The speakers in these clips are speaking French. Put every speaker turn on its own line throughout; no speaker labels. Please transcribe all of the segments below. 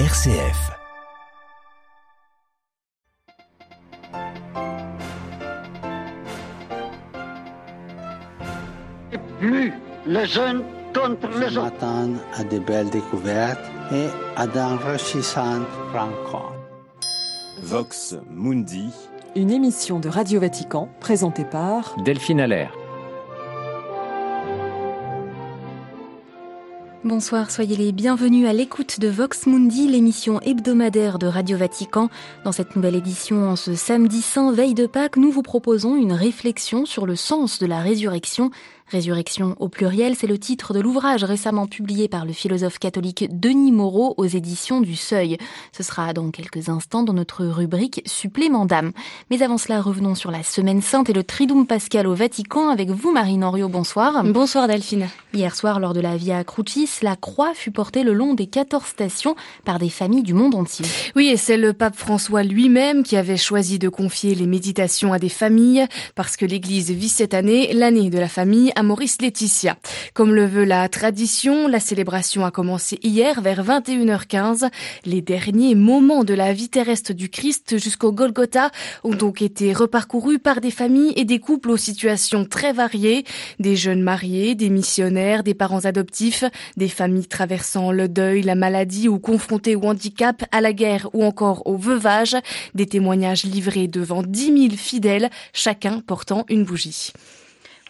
RCF.
Plus les uns contre les autres.
m'attendre à de belles découvertes et à d'enrichissantes rencontres.
Vox Mundi,
Une émission de Radio Vatican présentée par
Delphine Allaire.
Bonsoir, soyez les bienvenus à l'écoute de Vox Mundi, l'émission hebdomadaire de Radio Vatican. Dans cette nouvelle édition, en ce samedi saint, veille de Pâques, nous vous proposons une réflexion sur le sens de la résurrection. Résurrection au pluriel, c'est le titre de l'ouvrage récemment publié par le philosophe catholique Denis Moreau aux éditions du Seuil. Ce sera dans quelques instants dans notre rubrique Supplément d'âme. Mais avant cela, revenons sur la semaine sainte et le Triduum Pascal au Vatican avec vous, Marine Henriot. Bonsoir.
Bonsoir Delphine.
Hier soir, lors de la Via Crucis, la croix fut portée le long des 14 stations par des familles du monde entier.
Oui, et c'est le pape François lui-même qui avait choisi de confier les méditations à des familles parce que l'Église vit cette année l'année de la famille à Maurice Laetitia. Comme le veut la tradition, la célébration a commencé hier vers 21h15. Les derniers moments de la vie terrestre du Christ jusqu'au Golgotha ont donc été reparcourus par des familles et des couples aux situations très variées, des jeunes mariés, des missionnaires, des parents adoptifs, des familles traversant le deuil, la maladie ou confrontées au handicap, à la guerre ou encore au veuvage, des témoignages livrés devant 10 000 fidèles, chacun portant une bougie.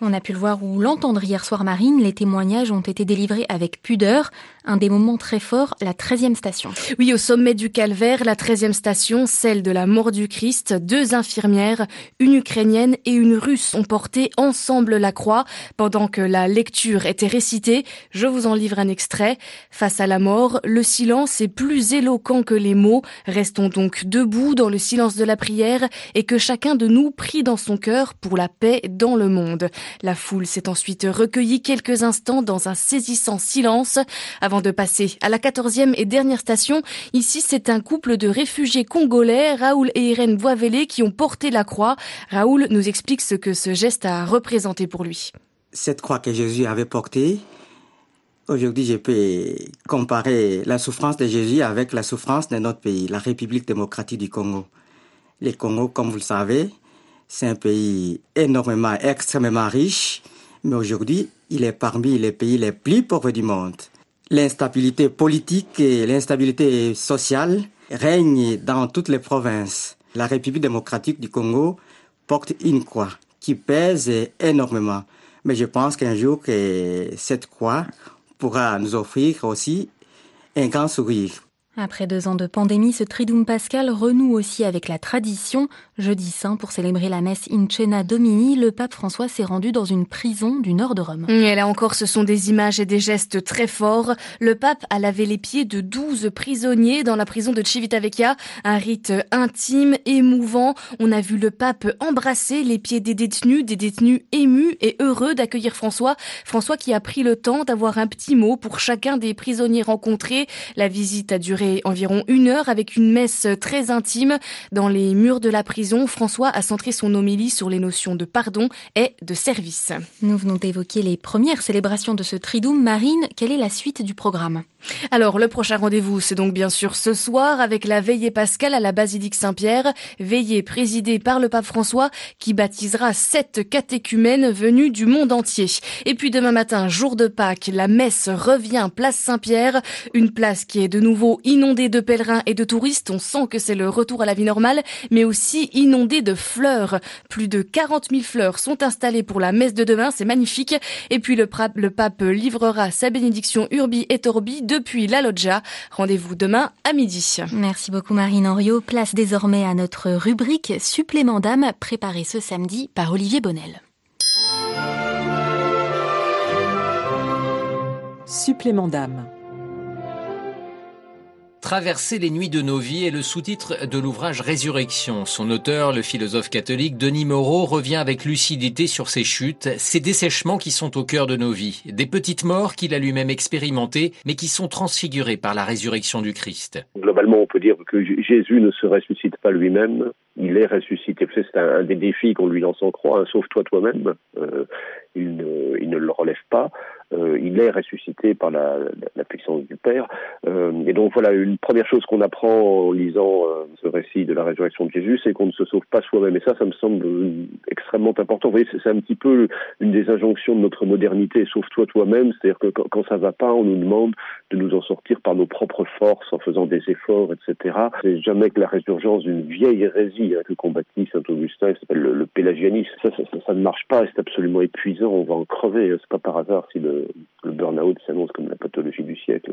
On a pu le voir ou l'entendre hier soir, Marine, les témoignages ont été délivrés avec pudeur. Un des moments très forts, la 13e station.
Oui, au sommet du calvaire, la 13e station, celle de la mort du Christ, deux infirmières, une ukrainienne et une russe ont porté ensemble la croix pendant que la lecture était récitée. Je vous en livre un extrait. Face à la mort, le silence est plus éloquent que les mots. Restons donc debout dans le silence de la prière et que chacun de nous prie dans son cœur pour la paix dans le monde. La foule s'est ensuite recueillie quelques instants dans un saisissant silence avant de passer à la quatorzième et dernière station. Ici, c'est un couple de réfugiés congolais, Raoul et Irène Boisvélé, qui ont porté la croix. Raoul nous explique ce que ce geste a représenté pour lui.
Cette croix que Jésus avait portée, aujourd'hui, je peux comparer la souffrance de Jésus avec la souffrance de notre pays, la République démocratique du Congo. Le Congo, comme vous le savez, c'est un pays énormément, extrêmement riche, mais aujourd'hui, il est parmi les pays les plus pauvres du monde. L'instabilité politique et l'instabilité sociale règnent dans toutes les provinces. La République démocratique du Congo porte une croix qui pèse énormément. Mais je pense qu'un jour que cette croix pourra nous offrir aussi un grand sourire.
Après deux ans de pandémie, ce Triduum Pascal renoue aussi avec la tradition. Jeudi saint, pour célébrer la messe In Cena Domini, le pape François s'est rendu dans une prison du nord de Rome.
Et là encore, ce sont des images et des gestes très forts. Le pape a lavé les pieds de 12 prisonniers dans la prison de Civitavecchia. Un rite intime, émouvant. On a vu le pape embrasser les pieds des détenus, des détenus émus et heureux d'accueillir François. François qui a pris le temps d'avoir un petit mot pour chacun des prisonniers rencontrés. La visite a duré environ une heure avec une messe très intime. Dans les murs de la prison, François a centré son homélie sur les notions de pardon et de service.
Nous venons d'évoquer les premières célébrations de ce Triduum. Marine, quelle est la suite du programme?
Alors, le prochain rendez-vous, c'est donc bien sûr ce soir avec la veillée pascale à la basilique Saint-Pierre, veillée présidée par le pape François qui baptisera sept catéchumènes venus du monde entier. Et puis demain matin, jour de Pâques, la messe revient place Saint-Pierre, une place qui est de nouveau inondée de pèlerins et de touristes. On sent que c'est le retour à la vie normale, mais aussi inondée de fleurs. Plus de 40 000 fleurs sont installées pour la messe de demain, c'est magnifique. Et puis le, le pape livrera sa bénédiction Urbi et Orbi depuis la loggia. Rendez-vous demain à midi.
Merci beaucoup Marine Henriot. Place désormais à notre rubrique Supplément d'âme préparée ce samedi par Olivier Bonnel.
Supplément d'âme.
Traverser les nuits de nos vies est le sous-titre de l'ouvrage Résurrection. Son auteur, le philosophe catholique Denis Moreau, revient avec lucidité sur ces chutes, ces dessèchements qui sont au cœur de nos vies, des petites morts qu'il a lui-même expérimentées, mais qui sont transfigurées par la résurrection du Christ.
Globalement, on peut dire que Jésus ne se ressuscite pas lui-même, il est ressuscité. C'est un, des défis qu'on lui lance en croix, hein, sauve-toi toi-même. Euh, il ne le relève pas. Euh, il est ressuscité par la, la, puissance du Père. et donc voilà, une première chose qu'on apprend en lisant ce récit de la résurrection de Jésus, c'est qu'on ne se sauve pas soi-même. Et ça, ça me semble extrêmement important. Vous voyez, c'est un petit peu une des injonctions de notre modernité. Sauve-toi toi-même. C'est-à-dire que quand, quand ça va pas, on nous demande de nous en sortir par nos propres forces, en faisant des efforts, etc. C'est jamais que la résurgence d'une vieille hérésie hein, que combattit saint Augustin, qui s'appelle le, pélagianisme. Ça ça, ça, ça, ne marche pas c'est absolument épuisant. On va en crever. C'est pas par hasard si le, le burn-out s'annonce comme la pathologie du siècle.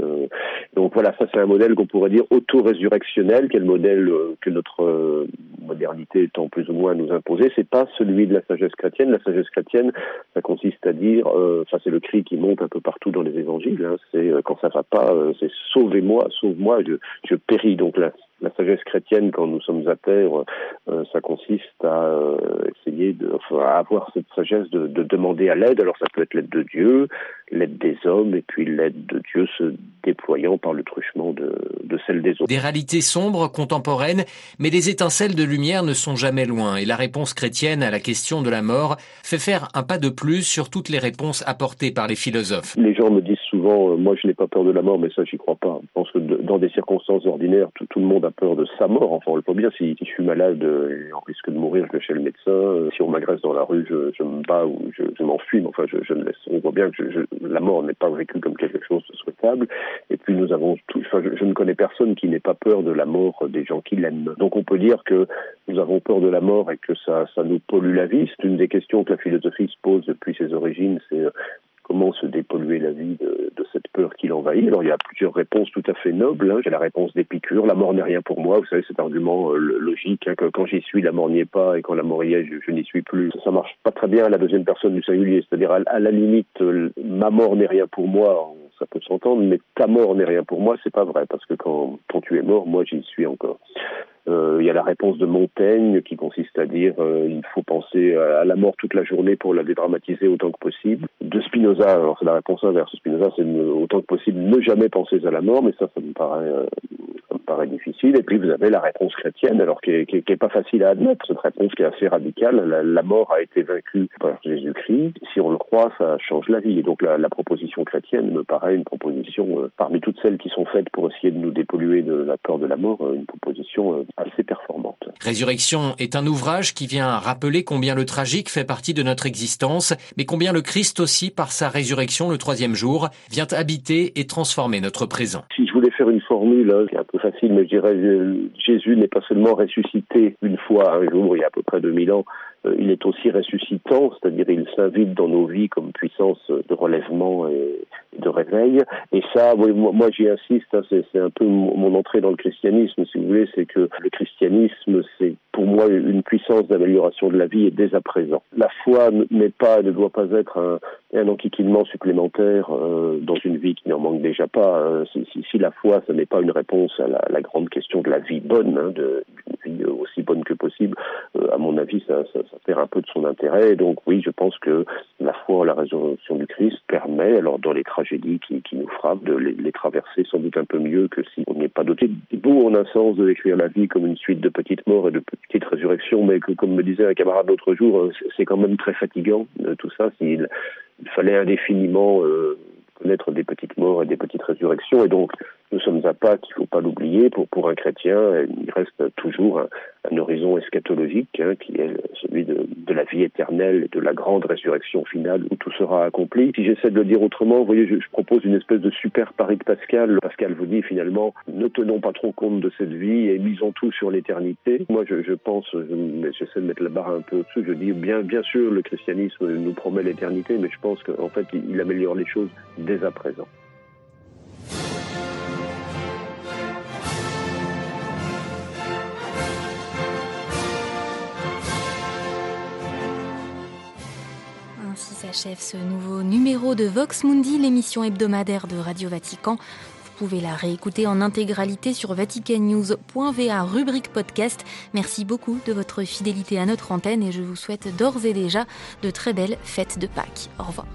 Donc voilà, ça c'est un modèle qu'on pourrait dire auto-résurrectionnel, quel modèle euh, que notre euh, modernité tend plus ou moins à nous imposer. C'est pas celui de la sagesse chrétienne. La sagesse chrétienne, ça consiste à dire, euh, ça c'est le cri qui monte un peu partout dans les évangiles. Hein, c'est quand ça va pas, c'est sauvez-moi, sauve-moi, je, je péris. Donc là, la sagesse chrétienne, quand nous sommes à terre, euh, ça consiste à euh, essayer de, enfin, à avoir cette sagesse de, de demander à l'aide. Alors ça peut être l'aide de Dieu, l'aide des hommes, et puis l'aide de Dieu se déployant par le truchement de, de celle des autres.
Des réalités sombres, contemporaines, mais des étincelles de lumière ne sont jamais loin. Et la réponse chrétienne à la question de la mort fait faire un pas de plus sur toutes les réponses apportées par les philosophes.
Les gens me disent souvent, euh, moi je n'ai pas peur de la mort, mais ça j'y crois pas. Je pense que de, dans des circonstances ordinaires, tout, tout, le monde a peur de sa mort. Enfin, on le peut bien. Si, si je suis malade et en risque de mourir, je vais chez le médecin. Euh, si on m'agresse dans la rue, je, je me bats ou je, je m'enfuis. Enfin, je, je ne laisse. On voit bien que je, la mort n'est pas vécue comme quelque chose de souhaitable. Et puis nous avons tout. Enfin, je, ne connais personne qui n'ait pas peur de la mort des gens qui l'aiment. Donc on peut dire que nous avons peur de la mort et que ça, ça nous pollue la vie. C'est une des questions que la philosophie se pose depuis ses origines. C'est comment se dépolluer la vie de cette Alors il y a plusieurs réponses tout à fait nobles. Hein. J'ai la réponse d'Épicure, la mort n'est rien pour moi. Vous savez cet argument euh, logique hein, quand j'y suis, la mort n'y est pas, et quand la mort y est, je, n'y suis plus. Ça, marche pas très bien à la deuxième personne du singulier, c'est-à-dire à, la limite, euh, ma mort n'est rien pour moi. Ça peut s'entendre, mais ta mort n'est rien pour moi, c'est pas vrai, parce que quand tu es mort, moi j'y suis encore. Euh, il y a la réponse de Montaigne qui consiste à dire euh, il faut penser à la mort toute la journée pour la dédramatiser autant que possible. De Spinoza, alors c'est la réponse inverse. Spinoza, c'est autant que possible ne jamais penser à la mort, mais ça, ça me paraît, euh, paraît difficile. Et puis vous avez la réponse chrétienne, alors qui est, qui, est, qui est, pas facile à admettre. Cette réponse qui est assez radicale. La, mort a été vaincue par Jésus-Christ. Si on le croit, ça change la vie. Et donc la, proposition chrétienne me paraît une proposition euh, parmi toutes celles qui sont faites pour essayer de nous dépolluer de la peur de la mort, une proposition assez performante.
Résurrection est un ouvrage qui vient rappeler combien le tragique fait partie de notre existence, mais combien le Christ aussi, par sa résurrection le troisième jour, vient habiter et transformer notre présent.
Voulais faire une formule, hein, c'est un peu facile, mais je dirais Jésus n'est pas seulement ressuscité une fois un jour, il y a à peu près 2000 ans, il est aussi ressuscitant, c'est-à-dire il s'invite dans nos vies comme puissance de relèvement et réveil. Et ça, moi, j'y insiste, hein, c'est un peu mon entrée dans le christianisme, si vous voulez, c'est que le christianisme, c'est pour moi une puissance d'amélioration de la vie et dès à présent. La foi n'est pas, ne doit pas être un, un enquiquinement supplémentaire euh, dans une vie qui n'en manque déjà pas. Euh, si, si, la foi, ce n'est pas une réponse à la, grande question de la vie bonne, hein, de, vie aussi bonne que possible, à mon avis, ça, ça, ça, perd un peu de son intérêt. Donc oui, je pense que la foi la résurrection du Christ permet, alors dans les tragédies qui, qui nous frappent, de les, les, traverser sans doute un peu mieux que si on n'est pas doté. Beau en un sens de décrire la vie comme une suite de petites morts et de petites résurrections, mais que, comme me disait un camarade l'autre jour, c'est quand même très fatigant tout ça. S'il il fallait indéfiniment euh, connaître des petites morts et des petites résurrections. Et donc, nous sommes à Pâques, il ne faut pas l'oublier, pour, pour un chrétien, il reste toujours un, horizon eschatologique hein, qui est celui de, de, la vie éternelle et de la grande résurrection finale où tout sera accompli. Si j'essaie de le dire autrement, vous voyez, je, propose une espèce de super pari de Pascal. Pascal vous dit finalement, ne tenons pas trop compte de cette vie et misons tout sur l'éternité. Moi, je, pense, j'essaie de mettre la barre un peu au-dessus, je dis bien, bien sûr, le christianisme nous promet l'éternité, mais je pense qu'en fait, il améliore les choses dès à présent.
S'achève ce nouveau numéro de Vox Mundi, l'émission hebdomadaire de Radio Vatican. Vous pouvez la réécouter en intégralité sur vaticannews.va rubrique podcast. Merci beaucoup de votre fidélité à notre antenne et je vous souhaite d'ores et déjà de très belles fêtes de Pâques. Au revoir.